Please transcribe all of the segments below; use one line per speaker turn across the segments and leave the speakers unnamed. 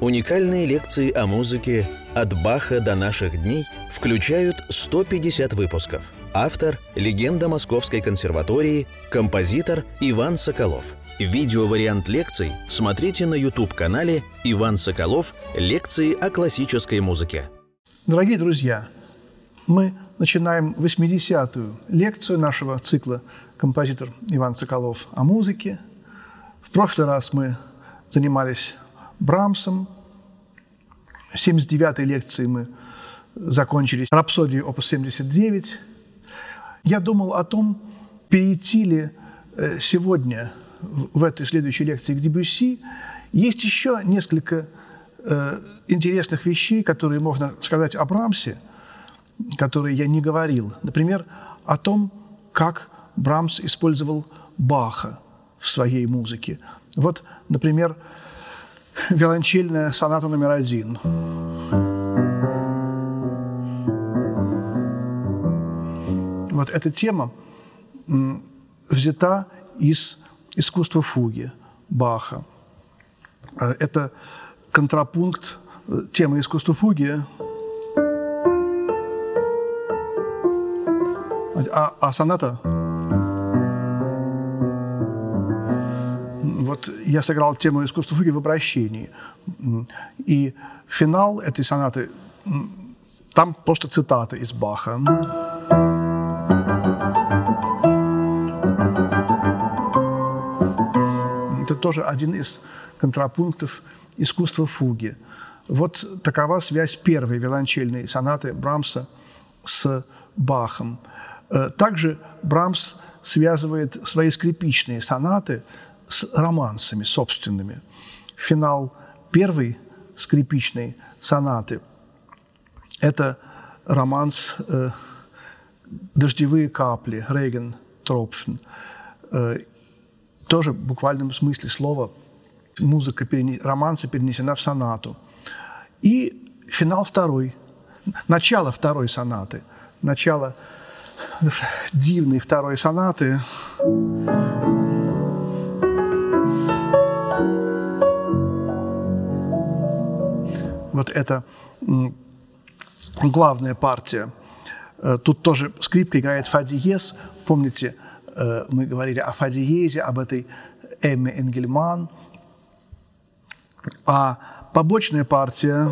Уникальные лекции о музыке «От Баха до наших дней» включают 150 выпусков. Автор – легенда Московской консерватории, композитор Иван Соколов. Видеовариант лекций смотрите на YouTube-канале «Иван Соколов. Лекции о классической музыке».
Дорогие друзья, мы начинаем 80-ю лекцию нашего цикла «Композитор Иван Соколов о музыке». В прошлый раз мы занимались Брамсом. В 79-й лекции мы закончили рапсодию опус 79. Я думал о том, перейти ли э, сегодня в этой следующей лекции к Дебюсси. Есть еще несколько э, интересных вещей, которые можно сказать о Брамсе, которые я не говорил. Например, о том, как Брамс использовал Баха в своей музыке. Вот, например, виолончельная соната номер один. Вот эта тема взята из искусства фуги Баха. Э, это контрапункт э, темы искусства фуги. А, а соната вот я сыграл тему искусства фуги в обращении. И финал этой сонаты, там просто цитата из Баха. Это тоже один из контрапунктов искусства фуги. Вот такова связь первой виолончельной сонаты Брамса с Бахом. Э, также Брамс связывает свои скрипичные сонаты с романсами собственными. Финал первой скрипичной сонаты – это романс э, «Дождевые капли» Рейген Тропфен. Э, тоже в буквальном смысле слова музыка романса перенесена в сонату. И финал второй, начало второй сонаты, начало дивной второй сонаты вот это главная партия. Э, тут тоже скрипка играет фа диез. Помните, э, мы говорили о фа диезе, об этой Эмме Энгельман. А побочная партия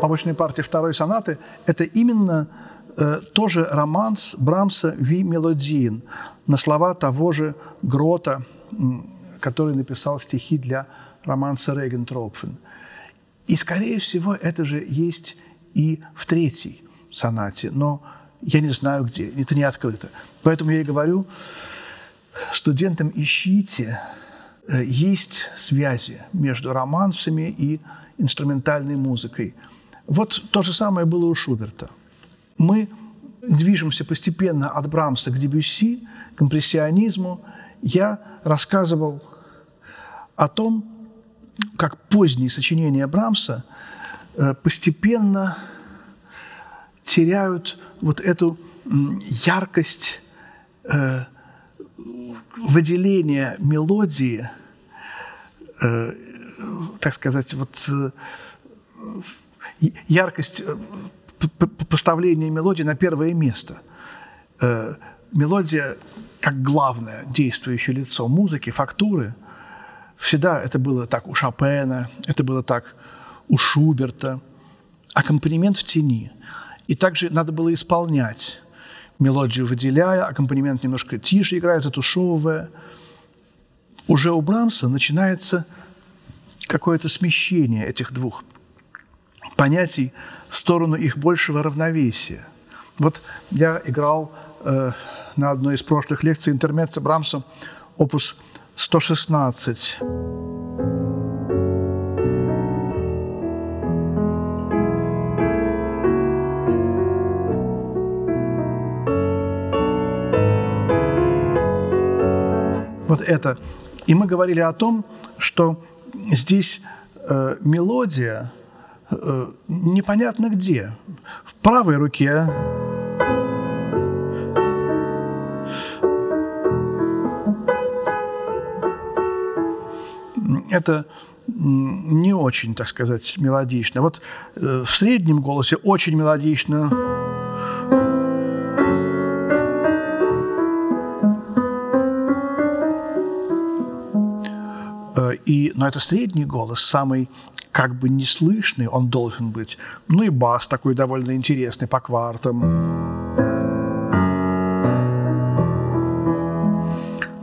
побочная партия второй сонаты – это именно э, тоже романс Брамса «Ви мелодиин» на слова того же Грота, который написал стихи для романса Регентропфен. И, скорее всего, это же есть и в третьей сонате, но я не знаю где, это не открыто. Поэтому я и говорю, студентам ищите, э, есть связи между романсами и инструментальной музыкой. Вот то же самое было у Шуберта. Мы движемся постепенно от Брамса к Дебюсси, к импрессионизму. Я рассказывал о том, как поздние сочинения Брамса э, постепенно теряют вот эту яркость э, выделения мелодии, э, так сказать, вот яркость поставления мелодии на первое место. Мелодия как главное действующее лицо музыки, фактуры – Всегда это было так у Шопена, это было так у Шуберта. Аккомпанемент в тени. И также надо было исполнять мелодию выделяя, аккомпанемент немножко тише играет, отушевывая. Уже у Брамса начинается какое-то смещение этих двух понятий в сторону их большего равновесия. Вот я играл э, на одной из прошлых лекций интермеца Брамса опус 116. Вот это. И мы говорили о том, что здесь э, мелодия э, непонятно где. В правой руке это не очень, так сказать, мелодично. Вот э, в среднем голосе очень мелодично. Э, и, но это средний голос, самый как бы неслышный он должен быть. Ну и бас такой довольно интересный по квартам.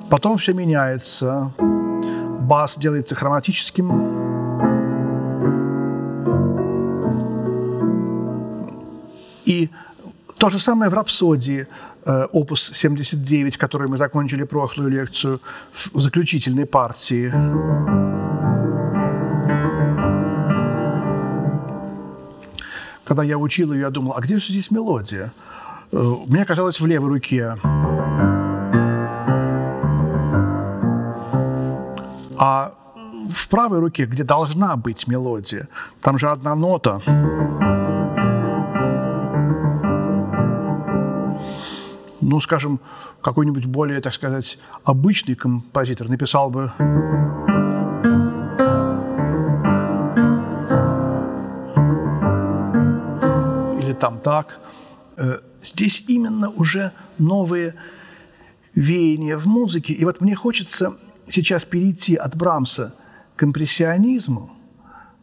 Потом все меняется. Бас делается хроматическим. И то же самое в рапсодии э, опус 79, который мы закончили прошлую лекцию в заключительной партии. Когда я учил ее, я думал, а где же здесь мелодия? Э, мне казалось в левой руке. А в правой руке, где должна быть мелодия, там же одна нота. Ну, скажем, какой-нибудь более, так сказать, обычный композитор написал бы там так. Э, здесь именно уже новые веяния в музыке. И вот мне хочется сейчас перейти от Брамса к импрессионизму.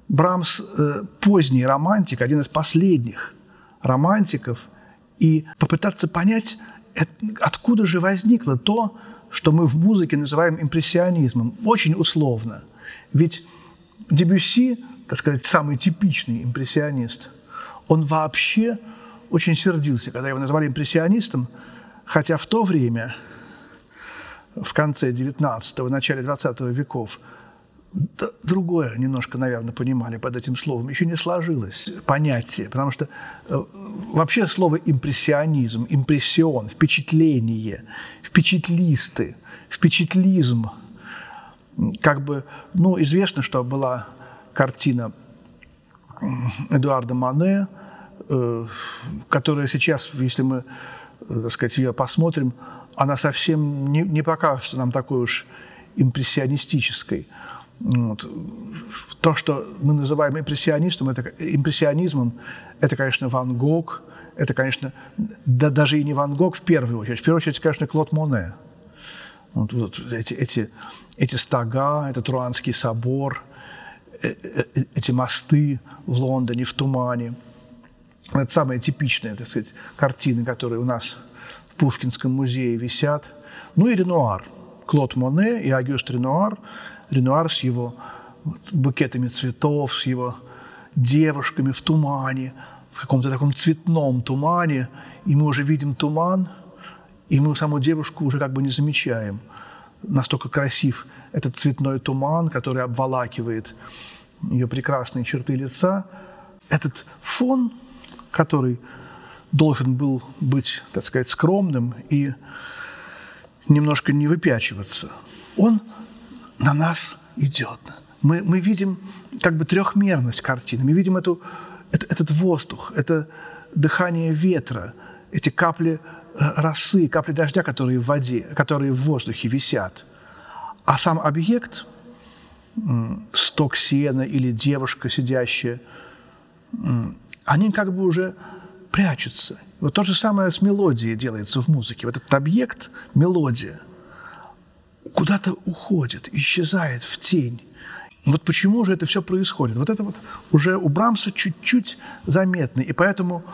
Брамс э, поздний романтик, один из последних романтиков, и попытаться понять, откуда же возникло то, что мы в музыке называем импрессионизмом. Очень условно. Ведь Дебюсси, так сказать, самый типичный импрессионист – он вообще очень сердился, когда его назвали импрессионистом, хотя в то время, в конце 19-го, начале 20 веков, другое немножко, наверное, понимали под этим словом. Еще не сложилось понятие, потому что э, вообще слово импрессионизм, импрессион, впечатление, впечатлисты, впечатлизм, как бы, ну, известно, что была картина Эдуарда Мане, э, которая сейчас, если мы, э, так сказать, ее посмотрим, она совсем не, не покажется нам такой уж импрессионистической. Вот. То, что мы называем импрессионистом, это, импрессионизмом, это, конечно, Ван Гог, это, конечно, да, даже и не Ван Гог в первую очередь. В первую очередь, конечно, Клод Моне. Вот, вот эти, эти, эти стога, этот Руанский собор – Э, э, эти мосты в Лондоне в тумане. Это самые типичные, так сказать, картины, которые у нас Пушкинском музее висят. Ну и Ренуар. Клод Моне и Агюст Ренуар. Ренуар с его букетами цветов, с его девушками в тумане, в каком-то таком цветном тумане, и мы уже видим туман, и мы саму девушку уже как бы не замечаем. Настолько красив этот цветной туман, который обволакивает ее прекрасные черты лица, этот фон, который должен был быть, так сказать, скромным и немножко не выпячиваться, он на нас идет. Мы, мы видим как бы трехмерность картины, мы видим эту, это, этот воздух, это дыхание ветра, эти капли э, росы, капли дождя, которые в воде, которые в воздухе висят. А сам объект – сток сена или девушка сидящая, они как бы уже прячутся. Вот то же самое с мелодией делается в музыке. Вот этот объект, мелодия, куда-то уходит, исчезает в тень. Вот почему же это все происходит? Вот это вот уже у Брамса чуть-чуть заметно. И поэтому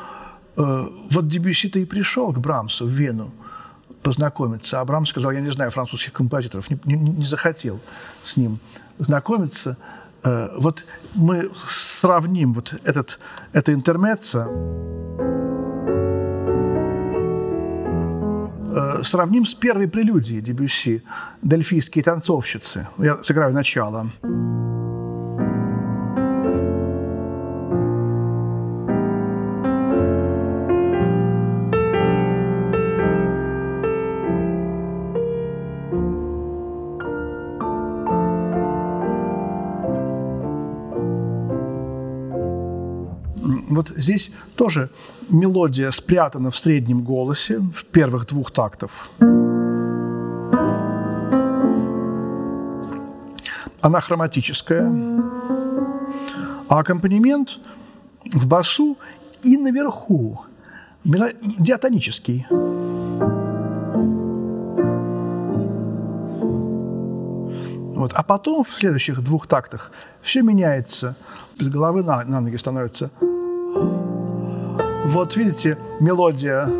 э, вот Дебюсси-то и пришел к Брамсу в Вену познакомиться. А Брамс сказал, я не знаю французских композиторов, не, не, не захотел с ним знакомиться. Э, вот мы сравним вот этот, это интермеццо, э, сравним с первой прелюдией Дебюсси «Дельфийские танцовщицы». Я сыграю начало. Начало. Вот здесь тоже мелодия спрятана в среднем голосе, в первых двух тактов. она хроматическая, а аккомпанемент в басу и наверху диатонический. Вот. А потом в следующих двух тактах все меняется. Без головы на, на ноги становится. Вот видите, мелодия,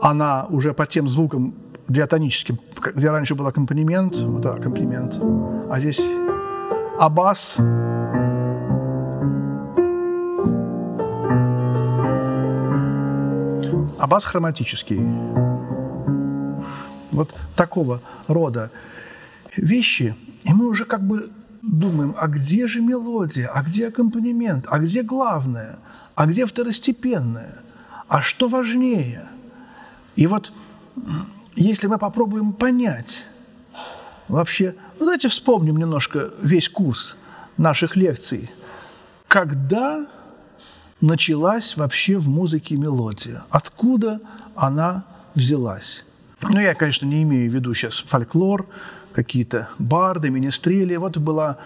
она уже по тем звукам диатоническим, где раньше был аккомпанемент, вот да, аккомпанемент, а здесь абас, абас хроматический. Вот такого рода вещи, и мы уже как бы думаем, а где же мелодия, а где аккомпанемент, а где главное, а где второстепенное, а что важнее. И вот если мы попробуем понять вообще, ну давайте вспомним немножко весь курс наших лекций, когда началась вообще в музыке мелодия, откуда она взялась. Ну, я, конечно, не имею в виду сейчас фольклор, какие-то барды, министрели. Вот была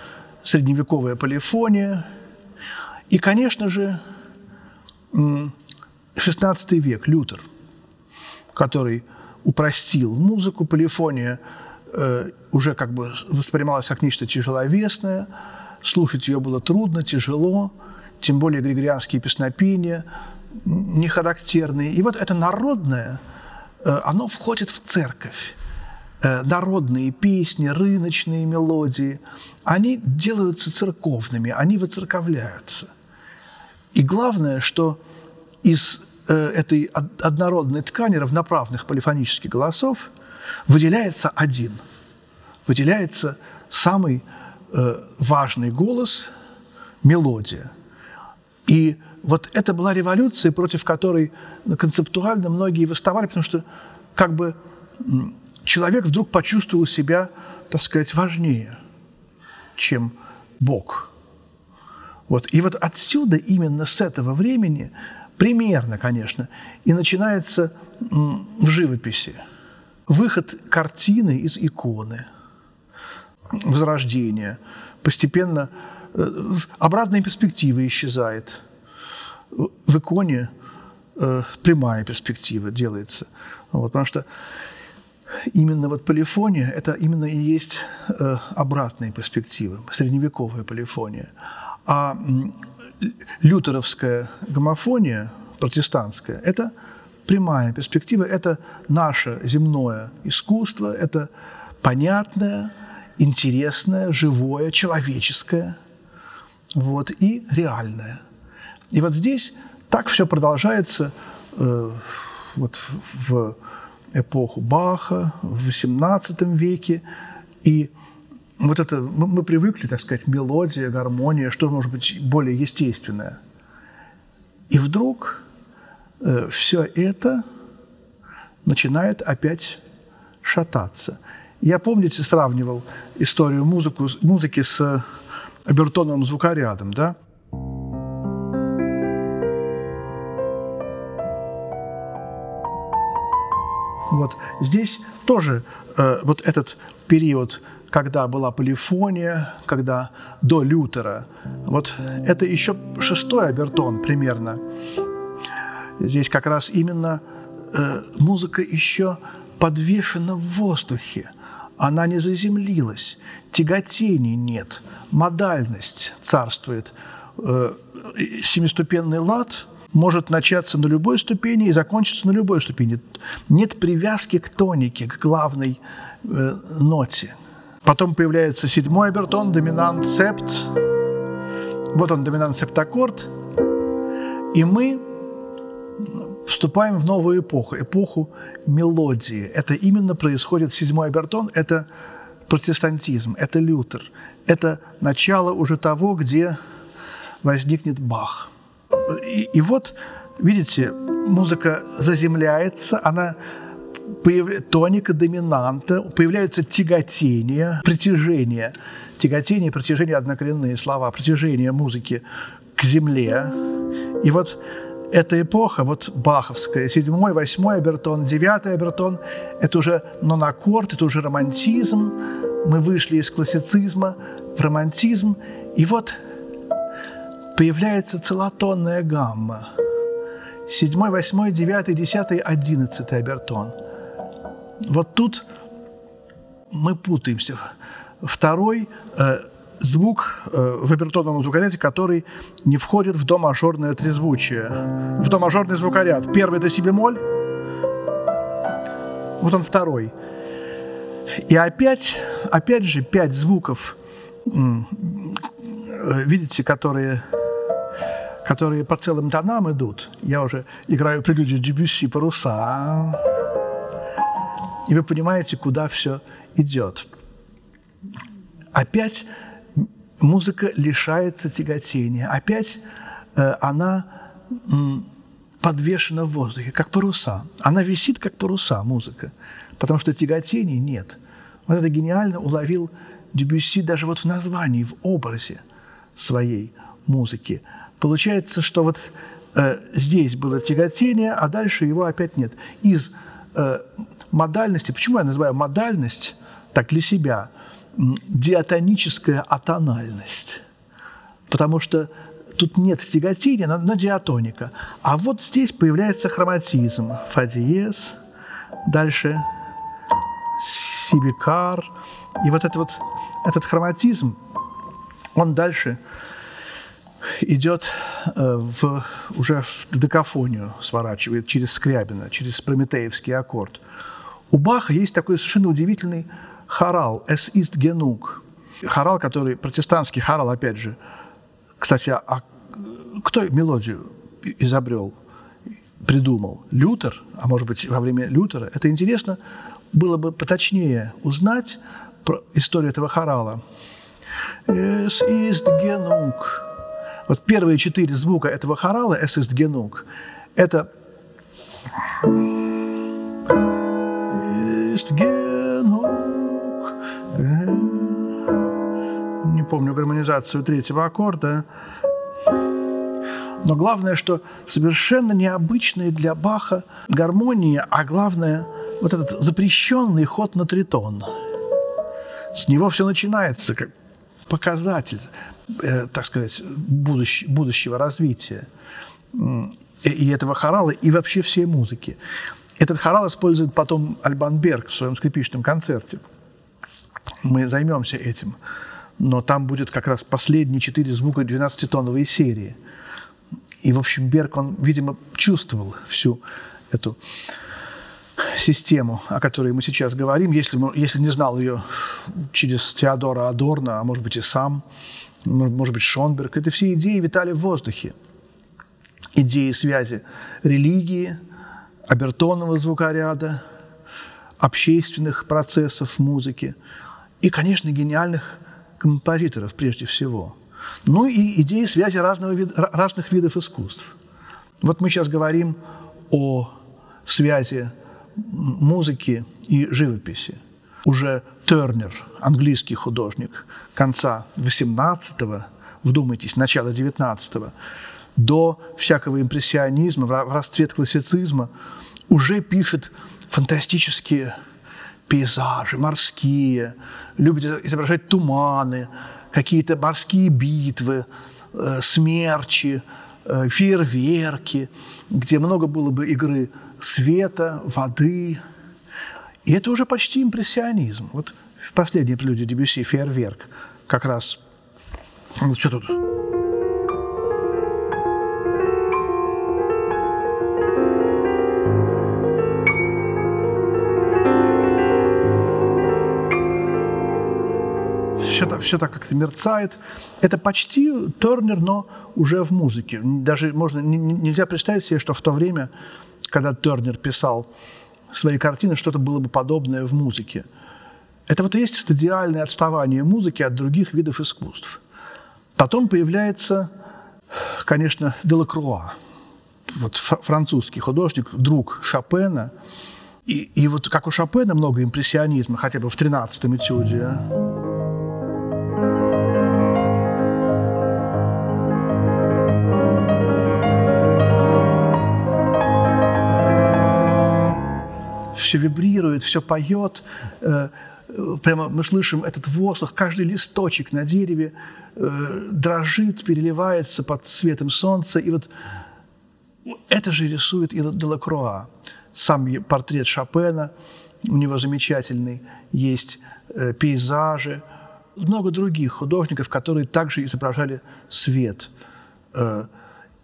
средневековая полифония. И, конечно же, XVI век, Лютер, который упростил музыку. Полифония э, уже как бы воспринималась как нечто тяжеловесное, слушать ее было трудно, тяжело, тем более григорианские песнопения, не характерные. И вот это народное, э, оно входит в церковь. Э, народные песни, рыночные мелодии, они делаются церковными, они выцерковляются. И главное, что из э, этой однородной ткани равноправных полифонических голосов выделяется один, выделяется самый э, важный голос – мелодия. И вот это была революция, против которой концептуально многие выставали, потому что как бы человек вдруг почувствовал себя, так сказать, важнее, чем Бог. Вот. И вот отсюда, именно с этого времени, примерно, конечно, и начинается в живописи выход картины из иконы, возрождение. Постепенно э, образная перспектива исчезает. В иконе э, прямая перспектива делается. Вот, потому что именно вот полифония – это именно и есть э, обратные перспективы, средневековая полифония. А лютеровская гомофония, протестантская, это прямая перспектива, это наше земное искусство, это понятное, интересное, живое, человеческое вот, и реальное. И вот здесь так все продолжается э, вот в эпоху Баха в XVIII веке. И вот это мы, мы привыкли, так сказать, мелодия, гармония, что может быть более естественное. И вдруг э, все это начинает опять шататься. Я, помните, сравнивал историю музыку, музыки с обертоновым звукорядом, да? Вот. Здесь тоже э, вот этот период, когда была полифония, когда до Лютера, вот это еще шестой обертон примерно. Здесь как раз именно э, музыка еще подвешена в воздухе, она не заземлилась, тяготений нет, модальность царствует. Э, семиступенный лад – может начаться на любой ступени и закончиться на любой ступени. Нет привязки к тонике, к главной э, ноте. Потом появляется седьмой обертон, доминант септ. Вот он, доминант септаккорд. И мы вступаем в новую эпоху, эпоху мелодии. Это именно происходит седьмой обертон, это протестантизм, это Лютер. Это начало уже того, где возникнет Бах – и, и вот, видите, музыка заземляется, она появляется тоника доминанта, появляются тяготения, притяжение. Тяготение, притяжение – однокоренные слова, притяжение музыки к земле. И вот эта эпоха, вот баховская, седьмой, восьмой обертон, девятый обертон – это уже нонаккорд, это уже романтизм, мы вышли из классицизма в романтизм, и вот появляется целотонная гамма. Седьмой, восьмой, девятый, десятый, одиннадцатый обертон. Вот тут мы путаемся. Второй э, звук э, в обертонном звукоряде, который не входит в до-мажорное трезвучие. В до-мажорный звукоряд. Первый – это си бемоль. Вот он второй. И опять, опять же, пять звуков, видите, которые, которые по целым тонам идут. Я уже играю прелюдию Дебюсси «Паруса». И вы понимаете, куда все идет. Опять музыка лишается тяготения. Опять э, она м, подвешена в воздухе, как паруса. Она висит, как паруса, музыка, потому что тяготений нет. Вот это гениально уловил Дебюсси даже вот в названии, в образе своей музыки. Получается, что вот э, здесь было тяготение, а дальше его опять нет. Из э, модальности, почему я называю модальность так для себя – диатоническая атональность. Потому что тут нет тяготения, но, но диатоника. А вот здесь появляется хроматизм. Фа диез, дальше си бикар. И вот, это вот этот хроматизм, он дальше идет э, в, уже в декафонию, сворачивает через Скрябина, через прометеевский аккорд. У Баха есть такой совершенно удивительный хорал «Es ist genug». Хорал, который, протестантский хорал, опять же. Кстати, а кто мелодию изобрел, придумал? Лютер, а может быть, во время Лютера? Это интересно было бы поточнее узнать про историю этого хорала. «Es ist genug». Вот первые четыре звука этого хорала «Es ist genug» – это «Ist genug». Не помню гармонизацию третьего аккорда. Но главное, что совершенно необычные для Баха гармонии, а главное, вот этот запрещенный ход на тритон. С него все начинается как показатель, э, так сказать, будущ, будущего развития и, и этого хорала, и вообще всей музыки. Этот хорал использует потом Альбан Берг в своем скрипичном концерте – мы займемся этим. Но там будет как раз последние четыре звука 12-тоновой серии. И, в общем, Берг, он, видимо, чувствовал всю эту систему, о которой мы сейчас говорим, если, если не знал ее через Теодора Адорна, а может быть и сам, может быть Шонберг, это все идеи витали в воздухе. Идеи связи религии, обертонного звукоряда, общественных процессов в музыке – и, конечно, гениальных композиторов прежде всего. Ну и идеи связи разного вид, разных видов искусств. Вот мы сейчас говорим о связи музыки и живописи. Уже Тернер, английский художник конца XVIII, вдумайтесь, начала XIX, до всякого импрессионизма, в расцвет классицизма, уже пишет фантастические пейзажи морские, любит изображать туманы, какие-то морские битвы, э, смерчи, фейерверки, где много было бы игры света, воды. И это уже почти импрессионизм. Вот в последней прелюдии Дебюсси «Фейерверк» как раз... Ну, что тут? Все, все так как-то мерцает. Это почти Тернер, но уже в музыке. Даже можно, нельзя представить себе, что в то время, когда Тернер писал свои картины, что-то было бы подобное в музыке. Это вот и есть стадиальное отставание музыки от других видов искусств. Потом появляется, конечно, Делакруа, вот французский художник, друг Шопена. И, и вот как у Шопена много импрессионизма, хотя бы в 13-м этюде. Все вибрирует, все поет, э, прямо мы слышим этот воздух, каждый листочек на дереве э, дрожит, переливается под светом солнца. И вот это же рисует и Делакруа. Сам портрет Шопена, у него замечательный, есть э, пейзажи, много других художников, которые также изображали свет.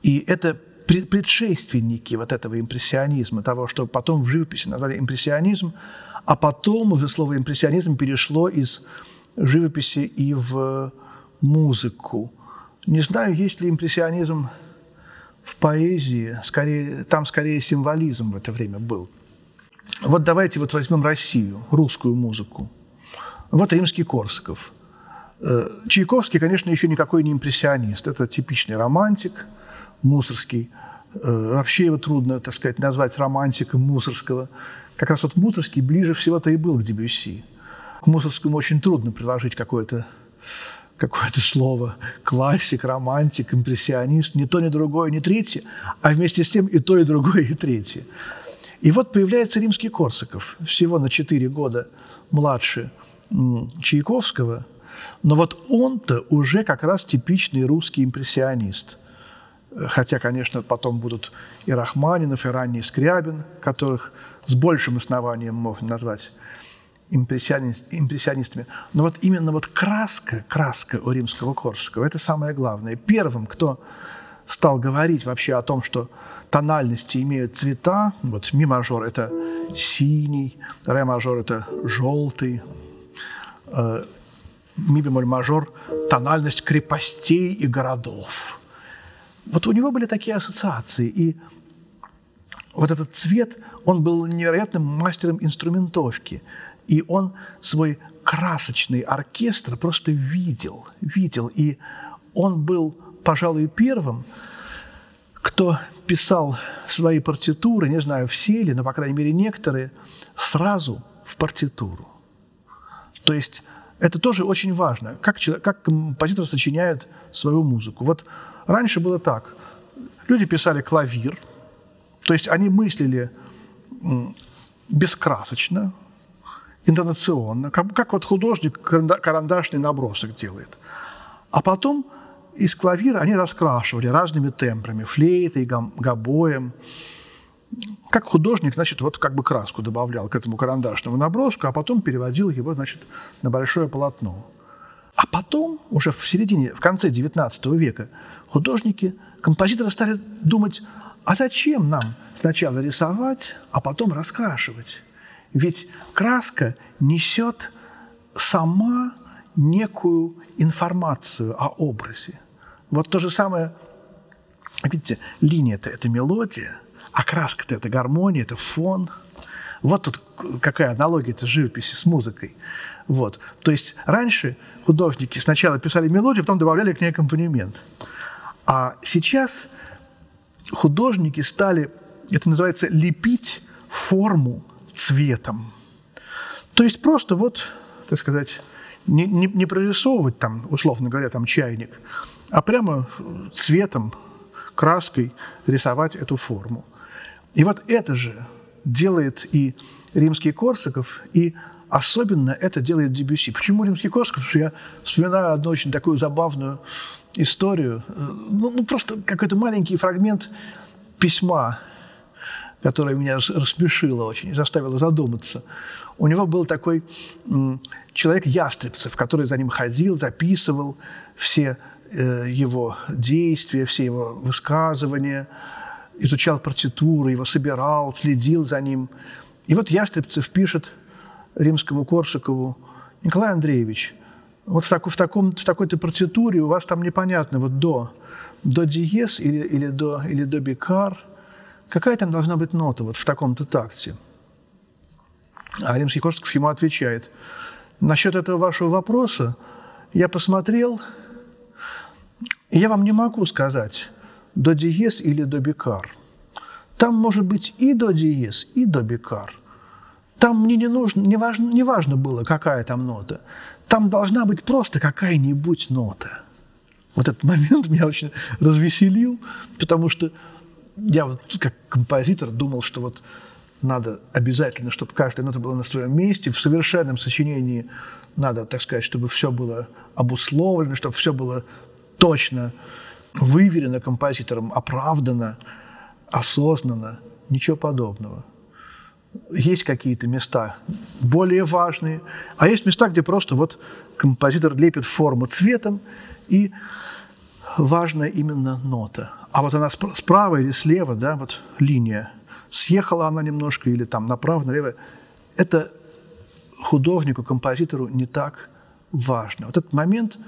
И это предшественники вот этого импрессионизма, того, что потом в живописи назвали импрессионизм, а потом уже слово импрессионизм перешло из живописи и в музыку. Не знаю, есть ли импрессионизм в поэзии, скорее, там скорее символизм в это время был. Вот давайте вот возьмем Россию, русскую музыку. Вот римский Корсаков. Э, Чайковский, конечно, еще никакой не импрессионист. Это типичный романтик, мусорский. Э, вообще его трудно, так сказать, назвать романтиком мусорского. Как раз вот Мусорский ближе всего-то и был к Дебюсси. К Мусорскому очень трудно приложить какое-то какое-то слово классик, романтик, импрессионист, ни то, ни другое, ни третье, а вместе с тем и то, и другое, и третье. И вот появляется римский Корсаков, всего на четыре года младше Чайковского, но вот он-то уже как раз типичный русский импрессионист. Хотя, конечно, потом будут и Рахманинов, и ранний Скрябин, которых с большим основанием можно назвать импрессионист, импрессионистами. Но вот именно вот краска, краска у римского Корсакова – это самое главное. Первым, кто стал говорить вообще о том, что тональности имеют цвета, вот ми мажор – это синий, ре мажор – это желтый, э, ми бемоль мажор – тональность крепостей и городов. Вот у него были такие ассоциации, и вот этот цвет, он был невероятным мастером инструментовки. И он свой красочный оркестр просто видел, видел. И он был, пожалуй, первым, кто писал свои партитуры, не знаю, все ли, но, по крайней мере, некоторые, сразу в партитуру. То есть это тоже очень важно, как, как композитор сочиняет свою музыку. Вот раньше было так. Люди писали клавир, то есть они мыслили бескрасочно, интонационно, как, как вот художник карандашный набросок делает. А потом из клавира они раскрашивали разными тембрами, флейтой, гобоем. Как художник, значит, вот как бы краску добавлял к этому карандашному наброску, а потом переводил его, значит, на большое полотно. А потом, уже в середине, в конце XIX века, художники, композиторы стали думать, а зачем нам сначала рисовать, а потом раскрашивать? Ведь краска несет сама некую информацию о образе. Вот то же самое, видите, линия-то – это мелодия, а краска-то – это гармония, это фон. Вот тут какая аналогия это живописи с музыкой. Вот. То есть раньше художники сначала писали мелодию, потом добавляли к ней аккомпанемент. А сейчас – художники стали, это называется, лепить форму цветом. То есть просто вот, так сказать, не, не, не прорисовывать там, условно говоря, там чайник, а прямо цветом, краской рисовать эту форму. И вот это же делает и римский Корсаков, и особенно это делает Дебюси. Почему римский Корсаков? Потому что я вспоминаю одну очень такую забавную историю, ну, ну просто какой-то маленький фрагмент письма, которое меня рассмешило очень, заставило задуматься. У него был такой человек Ястребцев, который за ним ходил, записывал все э, его действия, все его высказывания, изучал партитуры, его собирал, следил за ним. И вот Ястребцев пишет римскому Корсакову, Николай Андреевич, вот в, так, в, таком, в такой-то партитуре у вас там непонятно, вот до, до диез или, или, до, или до бикар, какая там должна быть нота вот в таком-то такте? А римский Корсаков ему отвечает, насчет этого вашего вопроса я посмотрел, и я вам не могу сказать, до диез или до бикар. Там может быть и до диез, и до бикар. Там мне не нужно, не важно, не важно было, какая там нота. Там должна быть просто какая-нибудь нота. Вот этот момент меня очень развеселил, потому что я вот как композитор думал, что вот надо обязательно, чтобы каждая нота была на своем месте. В совершенном сочинении надо, так сказать, чтобы все было обусловлено, чтобы все было точно выверено композитором, оправдано, осознанно. Ничего подобного. Есть какие-то места более важные, а есть места, где просто вот композитор лепит форму цветом, и важная именно нота. А вот она справа или слева, да, вот линия, съехала она немножко или там направо, налево, это художнику, композитору не так важно. Вот этот момент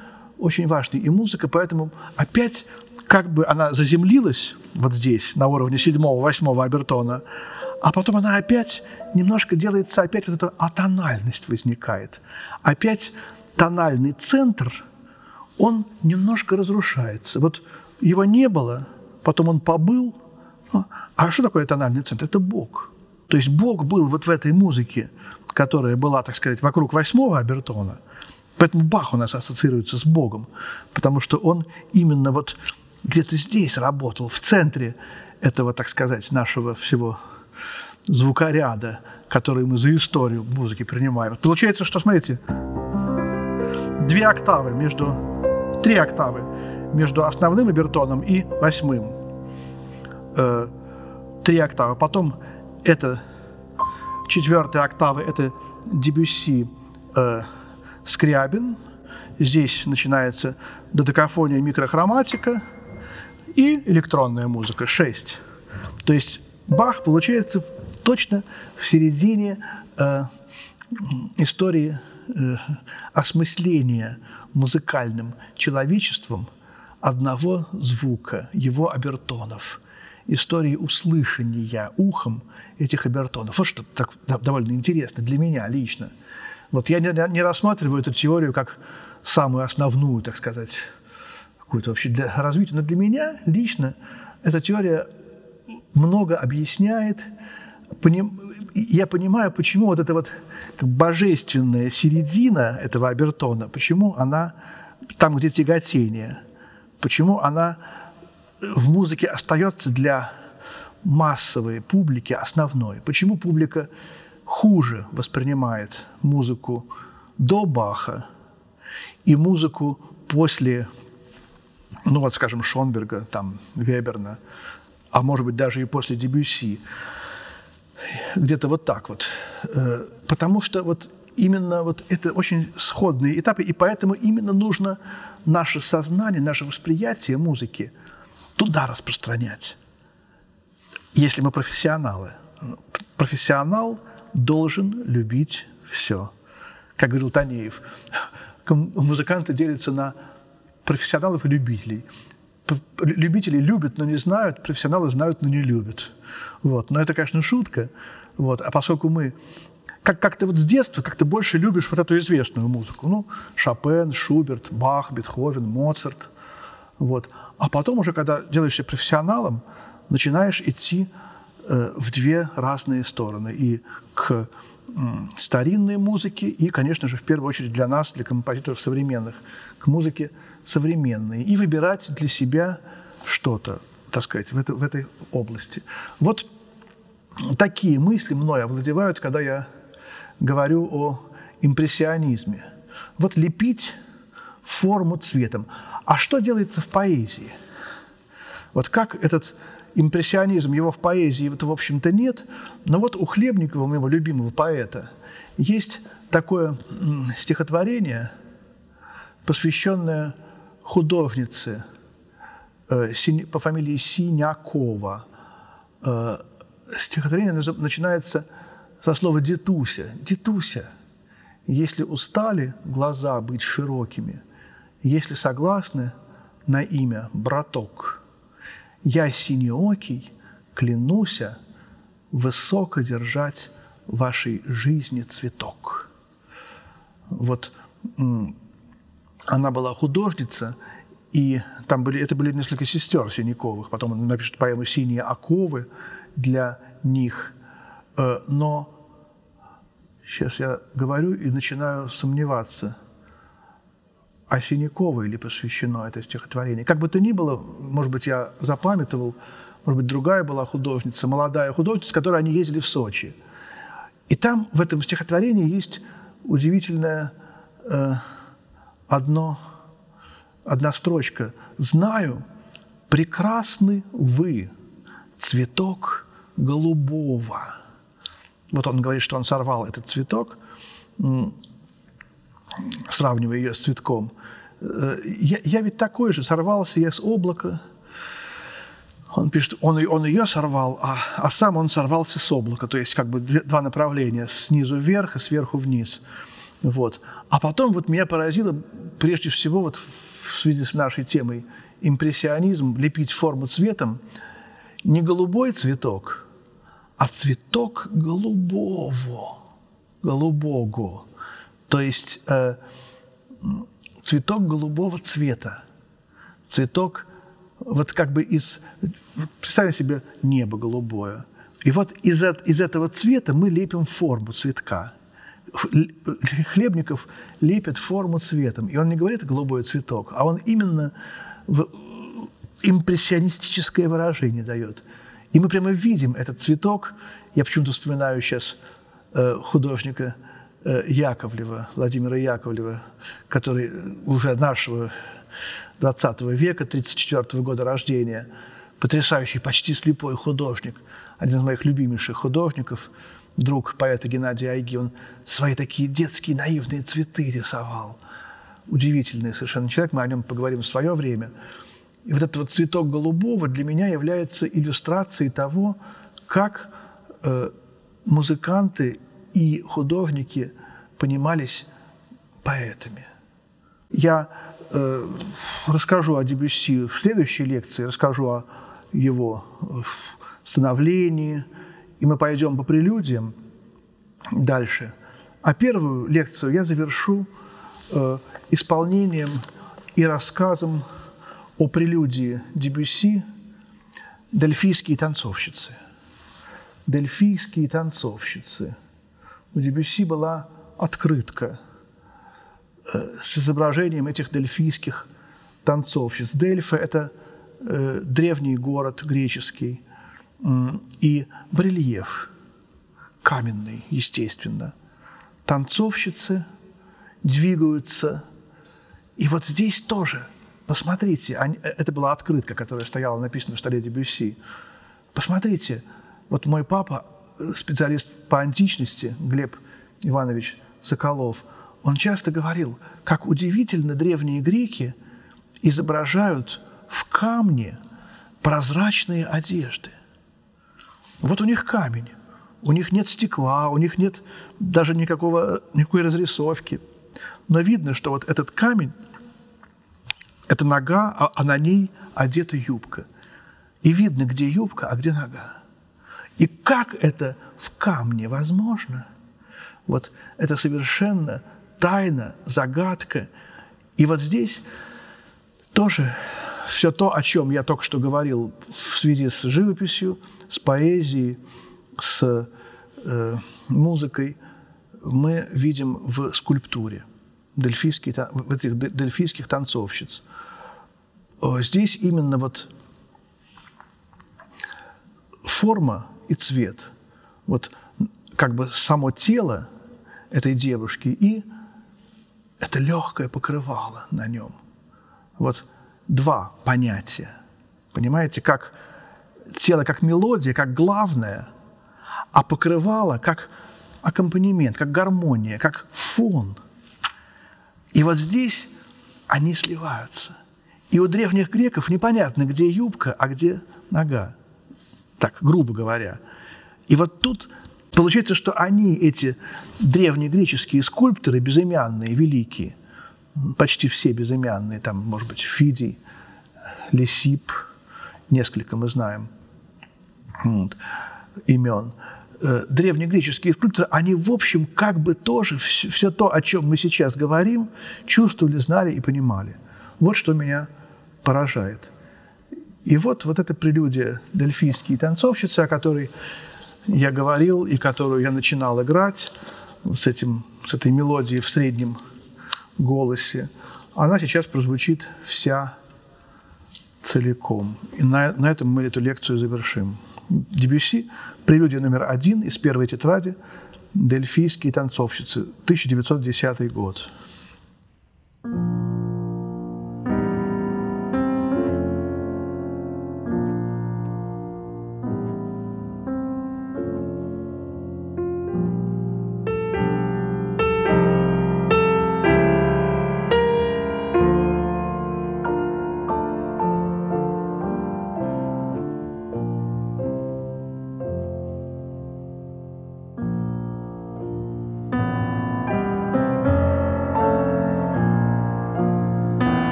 очень важный. И музыка, поэтому опять как бы она заземлилась вот здесь, на уровне седьмого, восьмого обертона, а потом она опять немножко делается, опять вот эта атональность возникает. Опять тональный центр, он немножко разрушается. Вот его не было, потом он побыл. А что такое тональный центр? Это Бог. То есть Бог был вот в этой музыке, которая была, так сказать, вокруг восьмого обертона. Поэтому Бах у нас ассоциируется с Богом, потому что он именно вот где-то здесь работал, в центре этого, так сказать, нашего всего звукоряда, который мы за историю музыки принимаем. Получается, что, смотрите, две октавы между, три октавы между основным обертоном и восьмым. Э, три октавы. Потом это четвертая октава, это Дебюсси э, Скрябин. Здесь начинается додекафония микрохроматика и электронная музыка, шесть. То есть Бах получается точно в середине э, истории э, осмысления музыкальным человечеством одного звука, его обертонов, истории услышания ухом этих обертонов. Вот что так, довольно интересно для меня лично. Вот я не, не рассматриваю эту теорию как самую основную, так сказать, какую-то вообще для развития, но для меня лично эта теория много объясняет. Я понимаю, почему вот эта вот божественная середина этого обертона, почему она там, где тяготение, почему она в музыке остается для массовой публики основной, почему публика хуже воспринимает музыку до Баха и музыку после, ну вот, скажем, Шонберга, там, Веберна, а может быть даже и после Дебюсси где-то вот так вот. Э, потому что вот именно вот это очень сходные этапы, и поэтому именно нужно наше сознание, наше восприятие музыки туда распространять. Если мы профессионалы. Профессионал должен любить все. Как говорил Танеев, музыканты делятся на профессионалов и любителей. Любители любят, но не знают, профессионалы знают, но не любят. Вот. Но это, конечно, шутка. Вот. А поскольку мы как, как ты вот с детства как-то больше любишь вот эту известную музыку. Ну, Шопен, Шуберт, Бах, Бетховен, Моцарт. Вот. А потом уже, когда делаешься профессионалом, начинаешь идти в две разные стороны. И к э, старинной музыке, и, конечно же, в первую очередь для нас, для композиторов современных, к музыке современной. И выбирать для себя что-то так сказать, в, это, в этой области. Вот такие мысли мной овладевают, когда я говорю о импрессионизме. Вот лепить форму цветом. А что делается в поэзии? Вот как этот импрессионизм, его в поэзии это, в общем-то, нет, но вот у Хлебникова, моего любимого поэта, есть такое стихотворение, посвященное художнице – Э, по фамилии Синякова. Э, стихотворение начинается со слова «детуся». «Детуся, если устали глаза быть широкими, если согласны на имя браток, я синеокий клянуся высоко держать вашей жизни цветок». Вот она была художница – и там были, это были несколько сестер Синяковых. Потом он напишет поэму «Синие оковы» для них. Э, но сейчас я говорю и начинаю сомневаться, а Синяковой ли посвящено это стихотворение. Как бы то ни было, может быть, я запамятовал, может быть, другая была художница, молодая художница, с которой они ездили в Сочи. И там в этом стихотворении есть удивительное э, одно, одна строчка. «Знаю, прекрасны вы, цветок голубого». Вот он говорит, что он сорвал этот цветок, сравнивая ее с цветком. Э, я, я ведь такой же, сорвался я с облака. Он пишет, он, он ее сорвал, а, а сам он сорвался с облака. То есть как бы два направления, снизу вверх и сверху вниз. Вот. А потом вот меня поразило, прежде всего, вот в связи с нашей темой импрессионизм, лепить форму цветом, не голубой цветок, а цветок голубого, голубого. То есть э, цветок голубого цвета, цветок вот как бы из... Представим себе небо голубое. И вот из, из этого цвета мы лепим форму цветка. Хлебников лепит форму цветом. И он не говорит голубой цветок, а он именно в импрессионистическое выражение дает. И мы прямо видим этот цветок. Я почему-то вспоминаю сейчас э, художника Яковлева, Владимира Яковлева, который уже нашего 20 века, 34 года рождения, потрясающий, почти слепой художник, один из моих любимейших художников, друг поэта Геннадия Айги, он свои такие детские наивные цветы рисовал. Удивительный совершенно человек, мы о нем поговорим в свое время. И вот этот вот цветок голубого для меня является иллюстрацией того, как э, музыканты и художники понимались поэтами. Я э, расскажу о Дебюсси в следующей лекции, расскажу о его э, становлении, и мы пойдем по прелюдиям дальше. А первую лекцию я завершу э, исполнением и рассказом о прелюдии Дебюсси «Дельфийские танцовщицы». «Дельфийские танцовщицы». У Дебюсси была открытка – Э, с изображением этих дельфийских танцовщиц. Дельфы – это э, древний город греческий, и барельеф каменный, естественно. Танцовщицы двигаются. И вот здесь тоже, посмотрите, они, э, это была открытка, которая стояла, написана в столе Дебюсси. Посмотрите, вот мой папа, специалист по античности, Глеб Иванович Соколов – он часто говорил, как удивительно древние греки изображают в камне прозрачные одежды. Вот у них камень, у них нет стекла, у них нет даже никакого, никакой разрисовки. Но видно, что вот этот камень – это нога, а, а на ней одета юбка. И видно, где юбка, а где нога. И как это в камне возможно? Вот это совершенно тайна, загадка. И вот здесь тоже все то, о чем я только что говорил в связи с живописью, с поэзией, с э, музыкой, мы видим в скульптуре дельфийские, в этих дельфийских танцовщиц. Здесь именно вот форма и цвет, вот как бы само тело этой девушки и это легкое покрывало на нем. Вот два понятия. Понимаете, как тело как мелодия, как главное, а покрывало как аккомпанемент, как гармония, как фон. И вот здесь они сливаются. И у древних греков непонятно, где юбка, а где нога. Так, грубо говоря. И вот тут Получается, что они, эти древнегреческие скульпторы, безымянные, великие, почти все безымянные, там, может быть, Фидий, Лисип, несколько мы знаем вот, имен, э, древнегреческие скульпторы, они, в общем, как бы тоже все, все то, о чем мы сейчас говорим, чувствовали, знали и понимали. Вот что меня поражает. И вот, вот эта прелюдия дельфийские танцовщицы, о которой я говорил и которую я начинал играть с, этим, с этой мелодией в среднем голосе, она сейчас прозвучит вся целиком. И на, на этом мы эту лекцию завершим. Дебюси, прелюдия номер один из первой тетради «Дельфийские танцовщицы», 1910 год.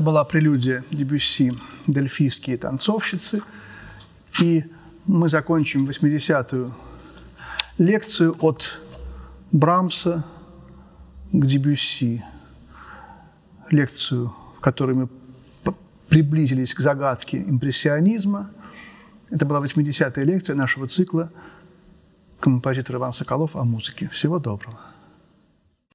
Это была прелюдия Дебюсси «Дельфийские танцовщицы». И мы закончим 80-ю лекцию от Брамса к Дебюсси. Лекцию, в которой мы приблизились к загадке импрессионизма. Это была 80-я лекция нашего цикла композитор Иван Соколов о музыке. Всего доброго.